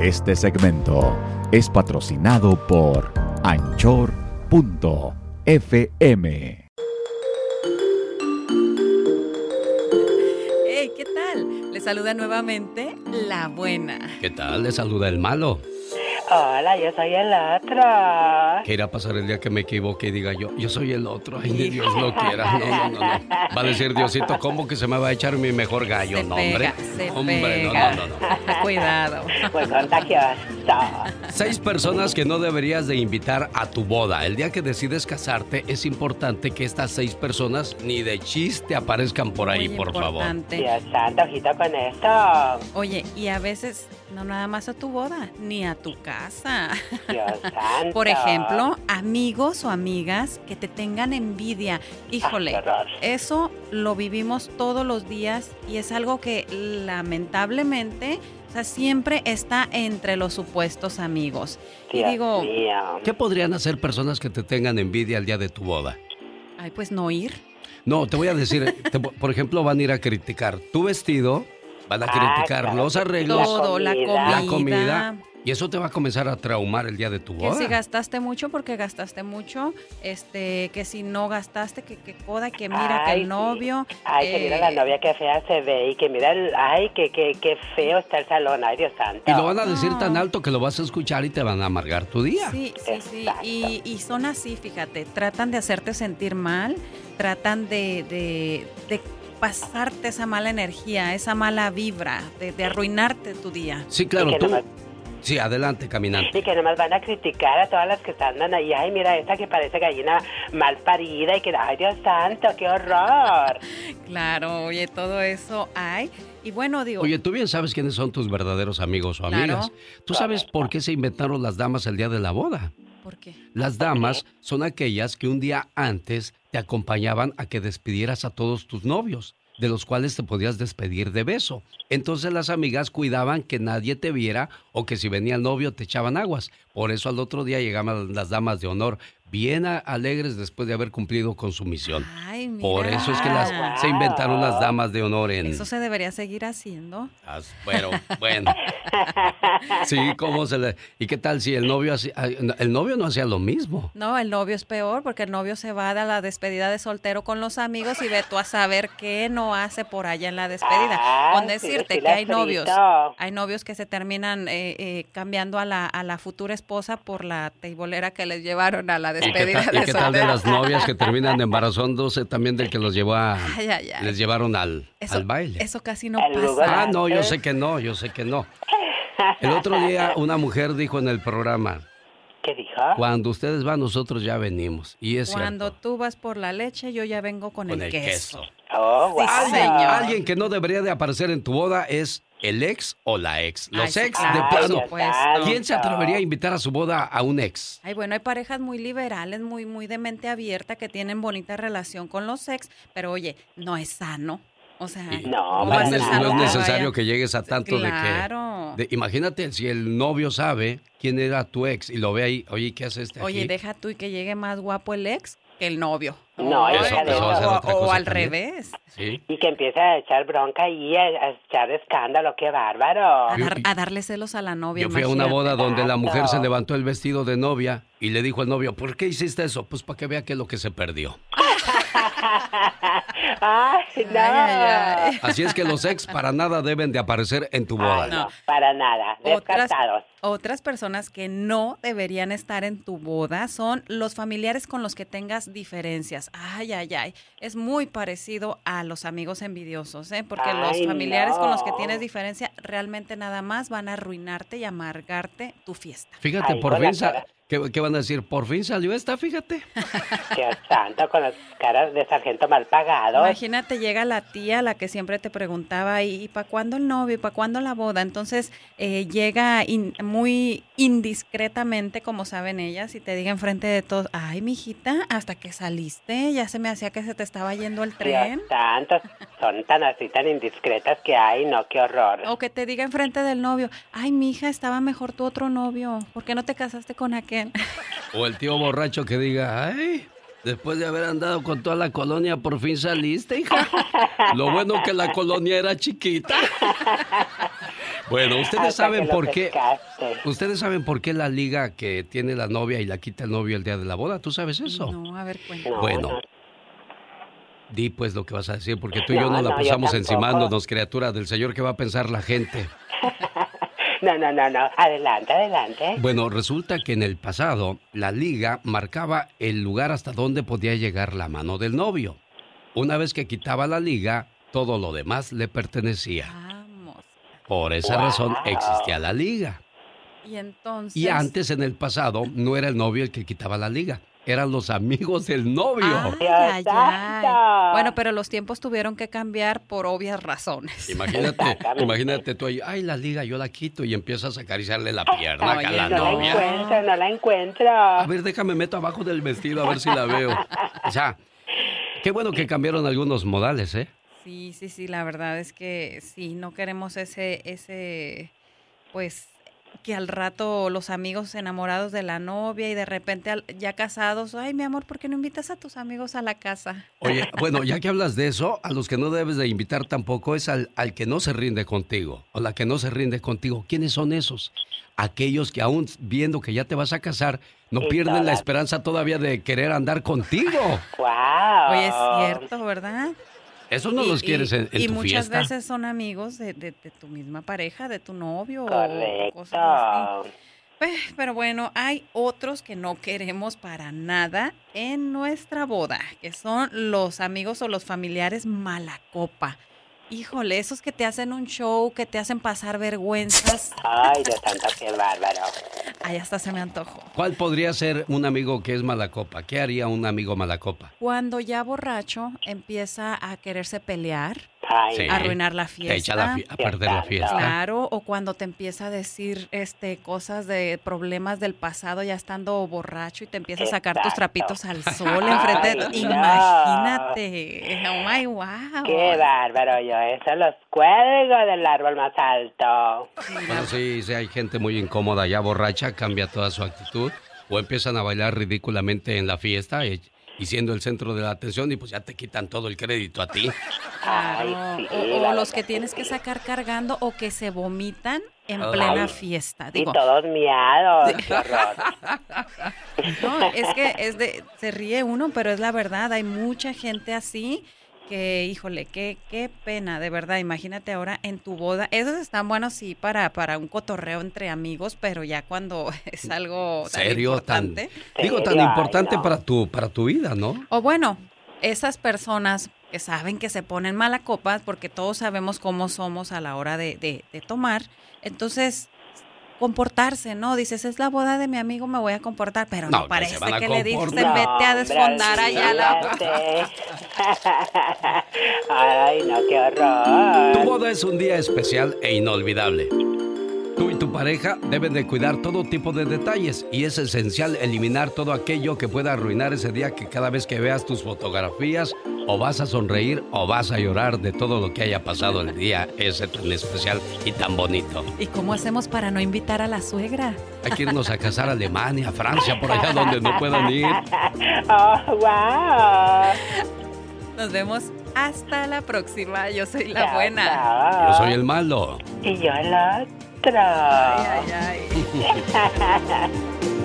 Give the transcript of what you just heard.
Este segmento es patrocinado por anchor.fm. Hey, ¿qué tal? Le saluda nuevamente la buena. ¿Qué tal? Le saluda el malo. Hola, yo soy el otro. ¿Qué irá a pasar el día que me equivoque y diga yo, yo soy el otro? Ay, ni Dios lo quiera. No, no, no, no. Va a decir Diosito, ¿cómo que se me va a echar mi mejor gallo? Se no, pega, hombre. se hombre, pega. no, no, no, no. Cuidado. Muy contagioso. Seis personas que no deberías de invitar a tu boda. El día que decides casarte es importante que estas seis personas ni de chiste aparezcan por ahí, Muy por favor. importante. Dios santo, ojito con esto. Oye, y a veces no nada más a tu boda, ni a tu casa. Dios santo. Por ejemplo, amigos o amigas que te tengan envidia. Híjole, Ah, eso lo vivimos todos los días y es algo que lamentablemente, o sea, siempre está entre los supuestos amigos. Y Dios digo, mío. ¿Qué podrían hacer personas que te tengan envidia el día de tu boda? ay, pues no ir. No, te voy a decir, te- por ejemplo, van a ir a criticar tu vestido, van a Ah, criticar claro los arreglos, Todo, la comida. comida. la comida, y eso te va a comenzar a traumar el día de tu Que boda. si gastaste mucho porque gastaste mucho, este, que si no gastaste, que, que coda, que mira que el novio. Ay, que mira la eh, novia que fea se ve y que mira, el, ay, que, que, que feo está el salón. Ay, Dios santo. Y lo van a decir No. tan alto que lo vas a escuchar y te van a amargar tu día. Sí, sí, sí. Y, y son así, fíjate, tratan de hacerte sentir mal, tratan de, de, de pasarte esa mala energía, esa mala vibra, de, de arruinarte tu día. Sí, claro, que tú. Sí, adelante, caminante. Y que nomás van a criticar a todas las que están ahí. Ay, mira, esta que parece gallina mal parida y que, ay, Dios santo, qué horror. Claro, oye, todo eso hay. Y bueno, digo, Oye, tú bien sabes quiénes son tus verdaderos amigos o Claro. amigas. ¿Tú sabes por qué se inventaron las damas el día de la boda? ¿por qué? Las damas son aquellas que un día antes te acompañaban a que despidieras a todos tus novios, de los cuales te podías despedir de beso. Entonces las amigas cuidaban que nadie te viera o que si venía el novio te echaban aguas. Por eso al otro día llegaban las damas de honor, bien alegres después de haber cumplido con su misión. Ay, mira. Por eso es que las, se inventaron las damas de honor en... Eso se debería seguir haciendo. As- Pero, bueno. Sí, ¿cómo se le...? ¿Y qué tal si el novio hacía- el novio no hacía lo mismo? No, el novio es peor porque el novio se va a la despedida de soltero con los amigos y ve tú a saber qué no hace por allá en la despedida. Ah, con decirte sí que hay novios, hay novios que se terminan eh, eh, cambiando a la, a la futura esposa por la teibolera que les llevaron a la ¿Y qué despedida tal, y de qué tal de las novias que terminan embarazándose también del que los llevó a... Ay, ay, ay. Les llevaron al, Eso, al baile? eso casi no pasa. Ah, no, yo sé que no, yo sé que no. El otro día una mujer dijo en el programa, ¿Qué dijo? cuando ustedes van, nosotros ya venimos. Y es Cuando cierto. tú vas por la leche, yo ya vengo con, Con el, el queso. queso. Oh, Sí, wow. señor. Alguien que no debería de aparecer en tu boda es el ex o la ex. Los Ay, ex de plano. ¿Quién se atrevería a invitar a su boda a un ex? Ay, bueno, hay parejas muy liberales, muy, muy de mente abierta, que tienen bonita relación con los ex, pero oye, no es sano. O sea, No, ¿cómo no, es, no necesario vaya? que llegues a tanto Claro. de que... de- imagínate si el novio sabe quién era tu ex y lo ve ahí, oye, ¿qué hace este Oye, aquí? deja tú y que llegue más guapo el ex que el novio. No, eso- o, al también. revés. Sí. Y que empieza a echar bronca y a, a echar escándalo, qué bárbaro. A, dar- a darle celos a la novia. Yo fui a una boda donde la mujer se levantó el vestido de novia y le dijo al novio, ¿por qué hiciste eso? Pues para que vea qué es lo que se perdió. Ay, no. Ay, ay, ay. Así es que los ex para nada deben de aparecer en tu boda. Ay, no, para nada. Otras, Descartados. otras personas que no deberían estar en tu boda son los familiares con los que tengas diferencias. Ay, ay, ay. Es muy parecido a los amigos envidiosos, ¿eh? Porque los familiares con los que tienes diferencia realmente nada más van a arruinarte y amargarte tu fiesta. Fíjate, Ay, por fin. ¿Qué, qué van a decir? Por fin salió esta, fíjate. Dios santo, con las caras de sargento mal pagado. Imagínate, llega la tía, la que siempre te preguntaba, ¿y, para cuándo el novio? ¿Y para cuándo la boda? Entonces eh, llega in- muy indiscretamente, como saben ellas, y te diga enfrente de todos, ay, mijita, hasta que saliste, ya se me hacía que se te estaba yendo el tren. Dios santo, son tan así, tan indiscretas que hay, no, qué horror. O que te diga enfrente del novio, ay, mija, estaba mejor tu otro novio, ¿por qué no te casaste con aquel? O el tío borracho que diga, ay, después de haber andado con toda la colonia, por fin saliste, hija. Lo bueno que la colonia era chiquita. Bueno, ustedes saben por qué. Ustedes saben por qué la liga que tiene la novia y la quita el novio el día de la boda. ¿Tú sabes eso? No, a ver, cuéntame. Bueno. Di pues lo que vas a decir, porque tú y yo no, la pasamos encimándonos, criatura del Señor, ¿qué va a pensar la gente? No, no, no, no. Adelante, adelante. Bueno, resulta que en el pasado la liga marcaba el lugar hasta donde podía llegar la mano del novio. Una vez que quitaba la liga, todo lo demás le pertenecía. Vamos. Por esa razón existía la liga. Y entonces. Y antes en el pasado no era el novio el que quitaba la liga, eran los amigos del novio. Ay, ay, ay. Bueno, pero los tiempos tuvieron que cambiar por obvias razones. Imagínate, imagínate tú ahí, ay, la liga, yo la quito y empiezas a acariciarle la pierna Oye, a la no novia. la encuentro, no la encuentro. A ver, déjame meto abajo del vestido a ver si la veo. O sea, qué bueno que cambiaron algunos modales, ¿eh? Sí, sí, sí, la verdad es que sí, no queremos ese, ese, pues, que al rato los amigos enamorados de la novia y de repente al- ya casados, ay, mi amor, ¿por qué no invitas a tus amigos a la casa? Oye, bueno, ya que hablas de eso, a los que no debes de invitar tampoco es al, al que no se rinde contigo o la que no se rinde contigo. ¿Quiénes son esos? Aquellos que aún viendo que ya te vas a casar, no pierden la esperanza todavía de querer andar contigo. Wow. Oye, es cierto, ¿verdad? Esos no Y- los quieres en, en y tu muchas fiesta. veces son amigos de, de- de tu misma pareja, de tu novio o cosas así. Correcto. Pues, Pero bueno, hay otros que no queremos para nada en nuestra boda, que son los amigos o los familiares mala copa. Híjole, esos que te hacen un show, que te hacen pasar vergüenzas. Ay, Dios santo, qué bárbaro. Ay, hasta se me antojó. ¿Cuál podría ser un amigo que es mala copa? ¿Qué haría un amigo mala copa? Cuando ya borracho empieza a quererse pelear, Ay, Sí. arruinar la Te echa la fiesta. fi- a perder la fiesta. Claro, o cuando te empieza a decir este cosas de problemas del pasado ya estando borracho y te empieza a sacar tus trapitos al sol enfrente de no. Imagínate. Oh my wow. Qué bárbaro, yo eso los cuelgo del árbol más alto. Bueno, sí, sí, hay gente muy incómoda ya borracha, cambia toda su actitud o empiezan a bailar ridículamente en la fiesta y, y siendo el centro de la atención y pues ya te quitan todo el crédito a ti. Claro, sí, o, o los que tienes que sacar cargando o que se vomitan en Ay. plena fiesta. Y Digo, todos miados, no, es que es de, se ríe uno, pero es la verdad, hay mucha gente así que, híjole, qué, qué pena, de verdad, imagínate ahora en tu boda, esos están buenos sí para, para un cotorreo entre amigos, pero ya cuando es algo tan Serio, tan importante, digo tan Serio, ay, importante no. para tu para tu vida, ¿no? o bueno, esas personas que saben que se ponen mala copas, porque todos sabemos cómo somos a la hora de, de- de tomar, entonces comportarse, ¿no? Dices, es la boda de mi amigo, me voy a comportar, pero No, parece que le dicen, vete a desfondar allá la... Ay, no, qué Tu horror. boda es un día especial e inolvidable. Tú y tu pareja deben de cuidar todo tipo de detalles y es esencial eliminar todo aquello que pueda arruinar ese día que cada vez que veas tus fotografías o vas a sonreír o vas a llorar de todo lo que haya pasado el día ese tan especial y tan bonito. ¿Y cómo hacemos para no invitar a la suegra? Hay que irnos a casar a Alemania, Francia, por allá donde no puedan ir. Oh, wow. Nos vemos hasta la próxima. Yo soy la buena. Yo soy el malo. Y yo el otro. Ay, ay, ay.